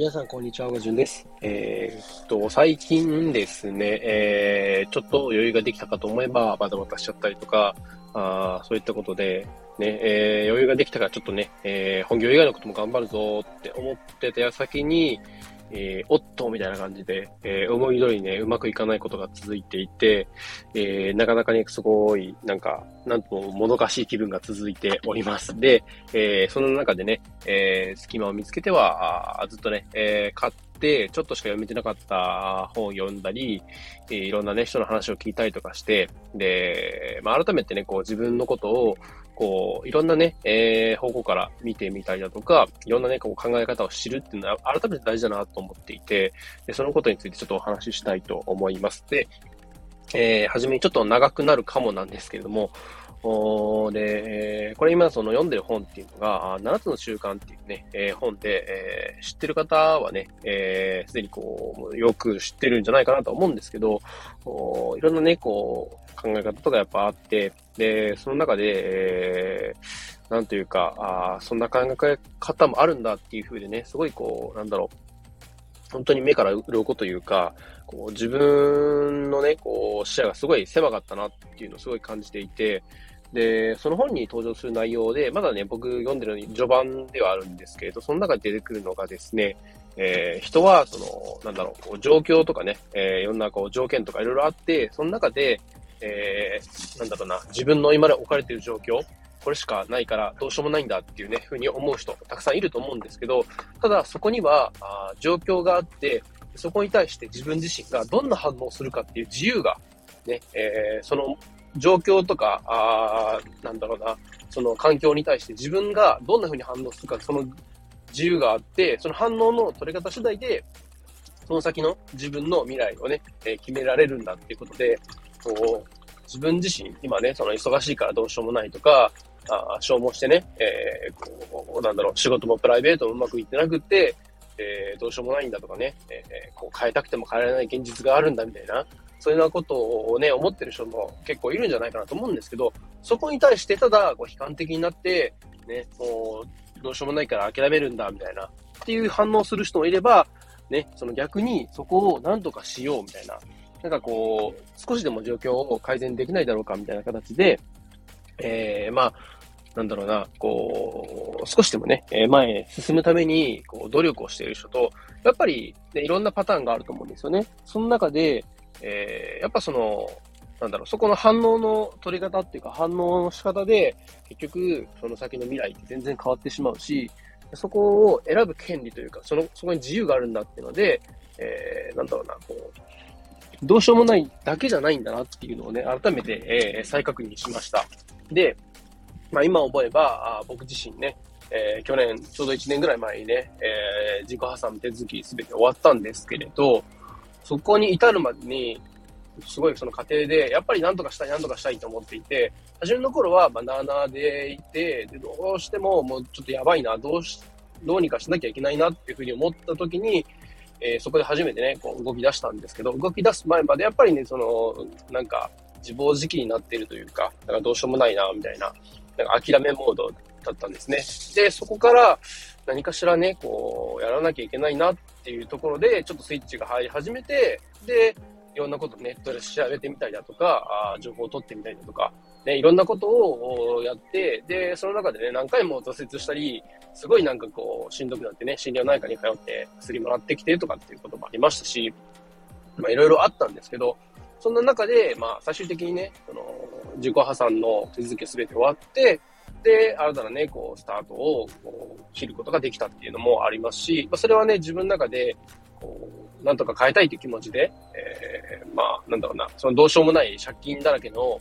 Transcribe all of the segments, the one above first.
皆さん、こんにちは。ごじゅんです。えー、っと、最近ですね、えー、ちょっと余裕ができたかと思えば、バタバタしちゃったりとか、あそういったことで、ね、えー、余裕ができたからちょっとね、えー、本業以外のことも頑張るぞって思ってた矢先に、えー、おっとみたいな感じで、えー、思い通りね、うまくいかないことが続いていて、えー、なかなかね、すごい、なんか、なんとももどかしい気分が続いております。で、えー、その中でね、えー、隙間を見つけては、あずっとね、えー、買って、ちょっとしか読めてなかった本を読んだり、えー、いろんなね、人の話を聞いたりとかして、で、まあ、改めてね、こう自分のことを、こう、いろんなね、えー、方向から見てみたりだとか、いろんなね、こう考え方を知るっていうのは改めて大事だなと思っていて、でそのことについてちょっとお話ししたいと思います。で、えー、はじめにちょっと長くなるかもなんですけれども、おで、これ今その読んでる本っていうのが、7つの習慣っていうね、えー、本で、えー、知ってる方はね、えー、でにこう、よく知ってるんじゃないかなと思うんですけど、おいろんなね、こう、考え方とかやっぱあって、で、その中で、えー、なんというか、あそんな考え方もあるんだっていう風でね、すごいこう、なんだろう、本当に目から鱗というか、こう自分のね、こう視野がすごい狭かったなっていうのをすごい感じていて、で、その本に登場する内容で、まだね、僕読んでるのに序盤ではあるんですけれど、その中で出てくるのがですね、えー、人は、その、なんだろう、こう状況とかね、えー、いろんなこう条件とかいろいろあって、その中で、えー、なんだろうな、自分の今で置かれている状況、これしかないからどうしようもないんだっていうね、ふうに思う人、たくさんいると思うんですけど、ただそこには、あ状況があって、そこに対して自分自身がどんな反応をするかっていう自由が、ね、えー、その状況とか、あなんだろうな、その環境に対して自分がどんな風に反応するか、その自由があって、その反応の取り方次第で、その先の自分の未来をね、えー、決められるんだっていうことで、こう、自分自身、今ね、その忙しいからどうしようもないとか、あ消耗してね、えー、こう、なんだろう、仕事もプライベートもうまくいってなくて、えー、どうしようもないんだとかね、えー、こう変えたくても変えられない現実があるんだみたいな、そういうようなことをね、思ってる人も結構いるんじゃないかなと思うんですけど、そこに対してただ、こう悲観的になって、ね、もう、どうしようもないから諦めるんだ、みたいな、っていう反応する人もいれば、ね、その逆にそこを何とかしよう、みたいな、なんかこう、少しでも状況を改善できないだろうか、みたいな形で、えー、まあ、なんだろうな、こう、少しでもね、前へ進むために、こう、努力をしている人と、やっぱり、ね、いろんなパターンがあると思うんですよね。その中で、えー、やっぱその、なんだろう、そこの反応の取り方っていうか、反応の仕方で、結局、その先の未来って全然変わってしまうし、そこを選ぶ権利というか、その、そこに自由があるんだっていうので、えー、なんだろうな、こう、どうしようもないだけじゃないんだなっていうのをね、改めて、えー、再確認しました。で、まあ今思えば、あ僕自身ね、えー、去年、ちょうど1年ぐらい前にね、えー、自己破産手続きすべて終わったんですけれど、そこに至るまでに、すごいその過程で、やっぱり何とかしたい、何とかしたいと思っていて、初めの頃は、まあ、なーなーでいて、で、どうしてももうちょっとやばいな、どうし、どうにかしなきゃいけないなっていうふうに思った時に、えー、そこで初めてね、こう動き出したんですけど、動き出す前までやっぱりね、その、なんか、自暴自棄になっているというか、だかどうしようもないな、みたいな、なんか諦めモードだったんですね。で、そこから何かしらね、こう、やらなきゃいけないなっていうところで、ちょっとスイッチが入り始めて、で、いろんなことネットで調べてみたりだとか、あ情報を取ってみたりだとか、ね、いろんなことをやって、で、その中でね、何回も挫折したり、すごいなんかこう、しんどくなってね、心療内科に通って薬もらってきてとかっていうこともありましたし、まあいろいろあったんですけど、そんな中で、まあ最終的にね、その、自己破産の手続きすべて終わって、で、新たなね、こう、スタートをこう切ることができたっていうのもありますし、まあ、それはね、自分の中で、こう、なんとか変えたいという気持ちで、えー、まあ、なんだろうな、そのどうしようもない借金だらけの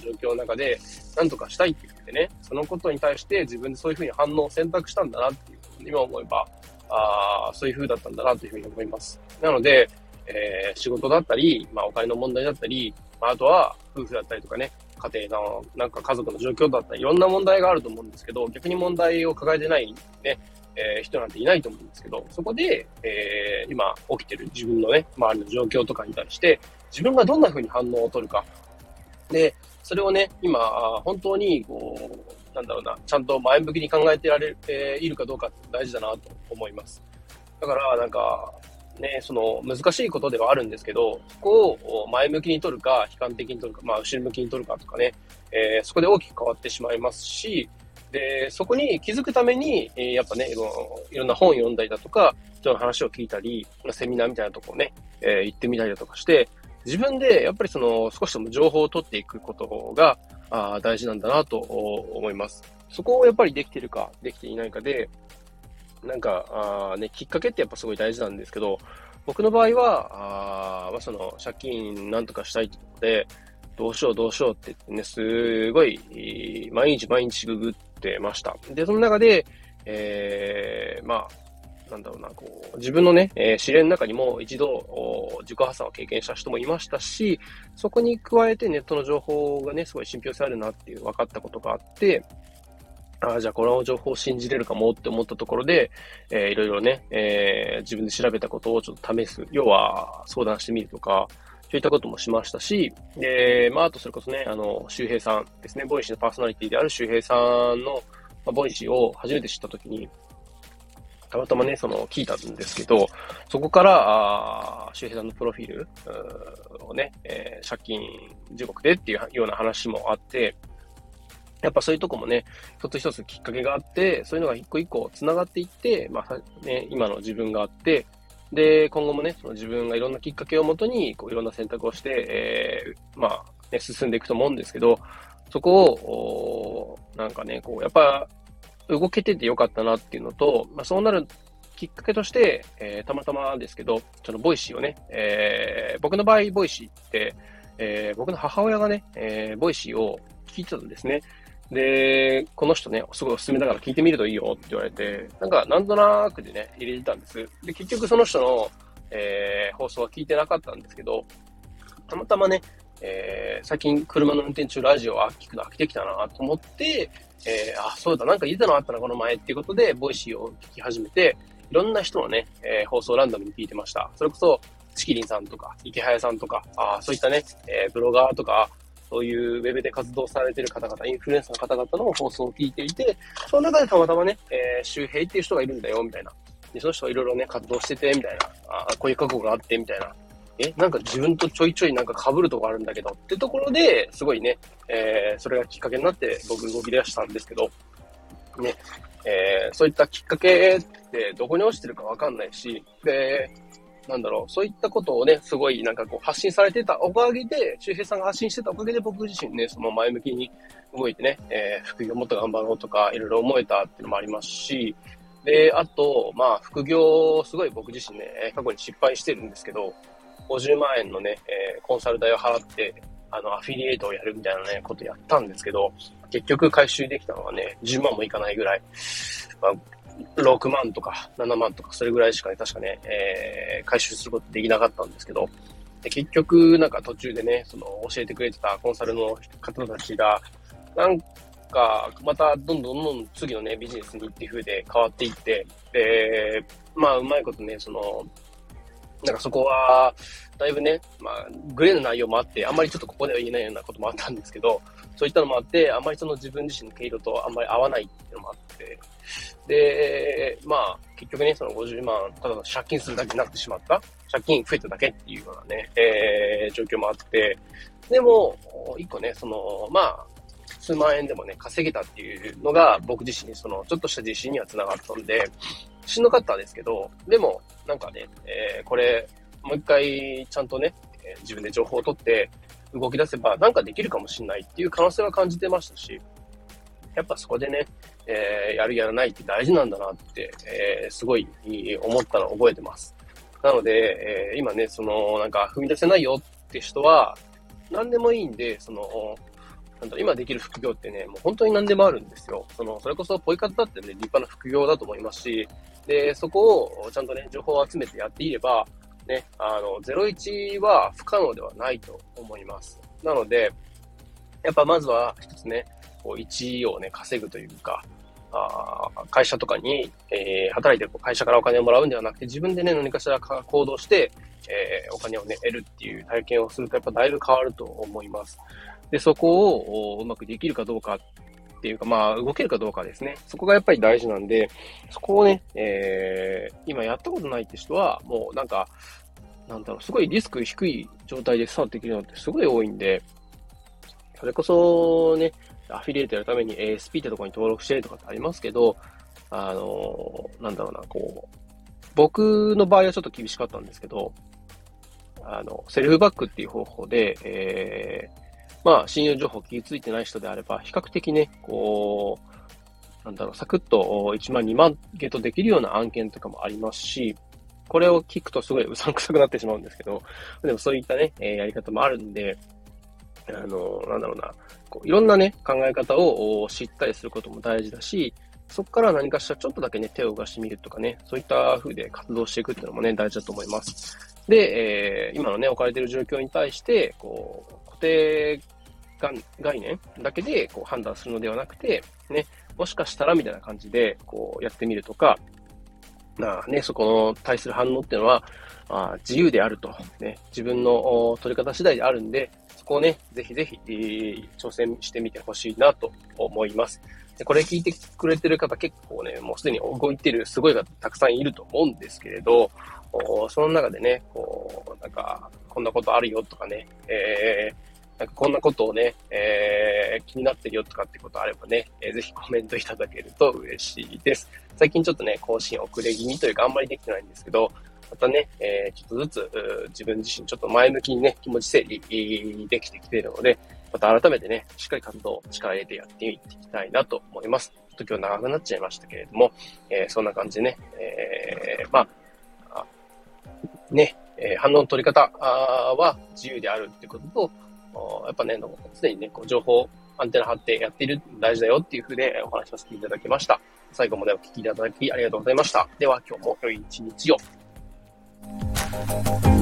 状況の中で、なんとかしたいって言ってね、そのことに対して自分でそういうふうに反応を選択したんだなっていう、今思えば、あそういう風だったんだなというふうに思います。なので、えー、仕事だったり、まあ、お金の問題だったり、まあ、あとは夫婦だったりとかね、家庭の、なんか家族の状況だったり、いろんな問題があると思うんですけど、逆に問題を抱えてないね、えー、人なんていないと思うんですけど、そこで、えー、今起きてる自分のね、周りの状況とかに対して、自分がどんな風に反応を取るか。で、それをね、今、本当に、こう、なんだろうな、ちゃんと前向きに考えてられる、えー、いるかどうかって大事だなと思います。だから、なんか、ね、その難しいことではあるんですけど、そこを前向きに取るか、悲観的に取るか、まあ後ろ向きに取るかとかね、えー、そこで大きく変わってしまいますし、で、そこに気づくために、え、やっぱね、いろんな本読んだりだとか、人の話を聞いたり、セミナーみたいなところね、えー、行ってみたりだとかして、自分でやっぱりその少しでも情報を取っていくことがあ大事なんだなと思います。そこをやっぱりできてるか、できていないかで、なんか、あね、きっかけってやっぱすごい大事なんですけど、僕の場合は、あまあ、その、借金なんとかしたいってことで、どうしようどうしようって言ってね、すごい、毎日毎日ググってました。で、その中で、えー、まあ、なんだろうな、こう、自分のね、えー、試練の中にも一度、自己破産を経験した人もいましたし、そこに加えてネットの情報がね、すごい信憑性あるなっていう分かったことがあって、ああ、じゃあこの情報を信じれるかもって思ったところで、えー、いろいろね、えー、自分で調べたことをちょっと試す。要は、相談してみるとか、そういったこともしましたし、で、まあ、あとそれこそね、あの、周平さんですね、 Voicyのパーソナリティである周平さんの、まあ、 Voicyを初めて知ったときに、たまたまね、その、聞いたんですけど、そこから、あ周平さんのプロフィールをね、えー、借金地獄でっていうような話もあって、やっぱそういうとこもね、一つ一つきっかけがあって、そういうのが一個一個繋がっていって、まあ、ね、今の自分があって、で、今後もね、その自分がいろんなきっかけをもとに、こういろんな選択をして、えー、まあ、ね、進んでいくと思うんですけど、そこを、なんかね、こう、やっぱ、動けててよかったなっていうのと、まあ、そうなるきっかけとして、えー、たまたまですけど、そのボイシーをね、えー、僕の場合、ボイシーって、えー、僕の母親がね、え、ボイシーを聞いてたんですね。で、この人ね、すごいおすすめだから聞いてみるといいよって言われて、なんかなんとなくでね、入れてたんです。で、結局その人の、えー、放送は聞いてなかったんですけど、たまたまね、えー、最近車の運転中ラジオは聞くの飽きてきたなと思って、えー、あ、そうだ、なんか言ってたのあったな、この前っていうことで、ボイシーを聞き始めて、いろんな人のね、えー、放送ランダムに聞いてました。それこそ、チキリンさんとか、池早さんとか、あそういったね、えー、ブロガーとか、そういうウェブで活動されてる方々、インフルエンサーの方々の放送を聞いていて、その中でたまたまね、えー、周平っていう人がいるんだよ、みたいな。で、その人がいろいろね、活動してて、みたいな。あこういう覚悟があって、みたいな。え、なんか自分とちょいちょいなんか被るとこあるんだけど、ってところで、すごいね、えー、それがきっかけになって僕動き出したんですけど、ね、えー、そういったきっかけってどこに落ちてるかわかんないし、で、なんだろう、そういったことをね、すごいなんかこう発信されてたおかげで、周平さんが発信してたおかげで僕自身ね、その前向きに動いてね、えー、副業もっと頑張ろうとか、いろいろ思えたっていうのもありますし、で、あと、まあ、副業、すごい僕自身ね、過去に失敗してるんですけど、50万円のね、えー、コンサル代を払って、あの、アフィリエイトをやるみたいなね、ことやったんですけど、結局回収できたのはね、10万もいかないぐらい、まあ、6万とか7万とかそれぐらいしかね、確かね、えー、回収することできなかったんですけど、で結局、なんか途中でね、その教えてくれてたコンサルの方たちが、なんか、またどんどんどん次のね、ビジネスにっていう風で変わっていって、で、まあ、うまいことね、その、なんかそこは、だいぶね、まあ、グレーな内容もあって、あんまりちょっとここでは言えないようなこともあったんですけど、そういったのもあって、あんまりその自分自身の毛色とあんまり合わないっていうのもあって、で、まあ、結局ね、その50万、ただの借金するだけになってしまった、借金増えただけっていうようなね、えー、状況もあって、でも、一個ね、その、まあ、数万円でもね、稼げたっていうのが、僕自身にその、ちょっとした自信には繋がったんで、しんどかったですけど、でも、なんかね、えー、これ、もう一回、ちゃんとね、え自分で情報を取って、動き出せば、なんかできるかもしれないっていう可能性は感じてましたし、やっぱそこでね、えー、やるやらないって大事なんだなって、えー、すごい思ったのを覚えてます。なので、えー、今ね、その、なんか踏み出せないよって人は、何でもいいんで、その、なんだ今できる副業ってね、もう本当に何でもあるんですよ。その、それこそポイ活だってね、立派な副業だと思いますし、で、そこをちゃんとね、情報を集めてやっていれば、ね、あの、01は不可能ではないと思います。なので、やっぱまずは一つね、こう1をね、稼ぐというか、あ会社とかに、えー、働いて会社からお金をもらうんではなくて、自分でね、何かしら行動して、えー、お金をね、得るっていう体験をすると、やっぱだいぶ変わると思います。で、そこをうまくできるかどうかっていうか、まあ、動けるかどうかですね。そこがやっぱり大事なんで、そこをね、えー、今やったことないって人は、もうなんか、なんだろう、すごいリスク低い状態でスタートできるのってすごい多いんで、それこそね、アフィリエイトやるために ASP ってとこに登録してとかってありますけど、あのー、なんだろうな、こう、僕の場合はちょっと厳しかったんですけど、あの、セルフバックっていう方法で、えー、まあ、信用情報気づいてない人であれば、比較的ね、こう、なんだろう、サクッと1万、2万ゲットできるような案件とかもありますし、これを聞くとすごいうさんくさくなってしまうんですけど、でもそういったね、え、やり方もあるんで、あの、なんだろうな、こういろんなね、考え方を知ったりすることも大事だし、そこから何かしらちょっとだけね、手を動かしてみるとかね、そういった風で活動していくっていうのもね、大事だと思います。で、えー、今のね、置かれている状況に対して、こう、固定概念だけでこう判断するのではなくて、ね、もしかしたらみたいな感じで、こう、やってみるとか、まあね、そこの対する反応っていうのは、あ自由であると、ね、自分の取り方次第であるんで、そこをね、ぜひぜひ、えー、挑戦してみてほしいなと思います。でこれ聞いてくれてる方結構ね、もうすでに動いてるすごい方たくさんいると思うんですけれど、その中でね、こう、なんか、こんなことあるよとかね、えー、なんかこんなことをね、えー、気になってるよとかってことあればね、えー、ぜひコメントいただけると嬉しいです。最近ちょっとね、更新遅れ気味というかあんまりできてないんですけど、またね、えー、ちょっとずつ自分自身ちょっと前向きにね、気持ち整理できてきているので、また改めてね、しっかり活動を、力入れてやっていきたいなと思います。ちょっと今日長くなっちゃいましたけれども、えー、そんな感じでね、えー、まあ、ね、えー、反応の取り方は自由であるっていうことと、やっぱね、常にね、こう情報、アンテナ張ってやっている大事だよっていうふうでお話しさせていただきました。最後までお聞きいただきありがとうございました。では今日も良い一日を。Bye.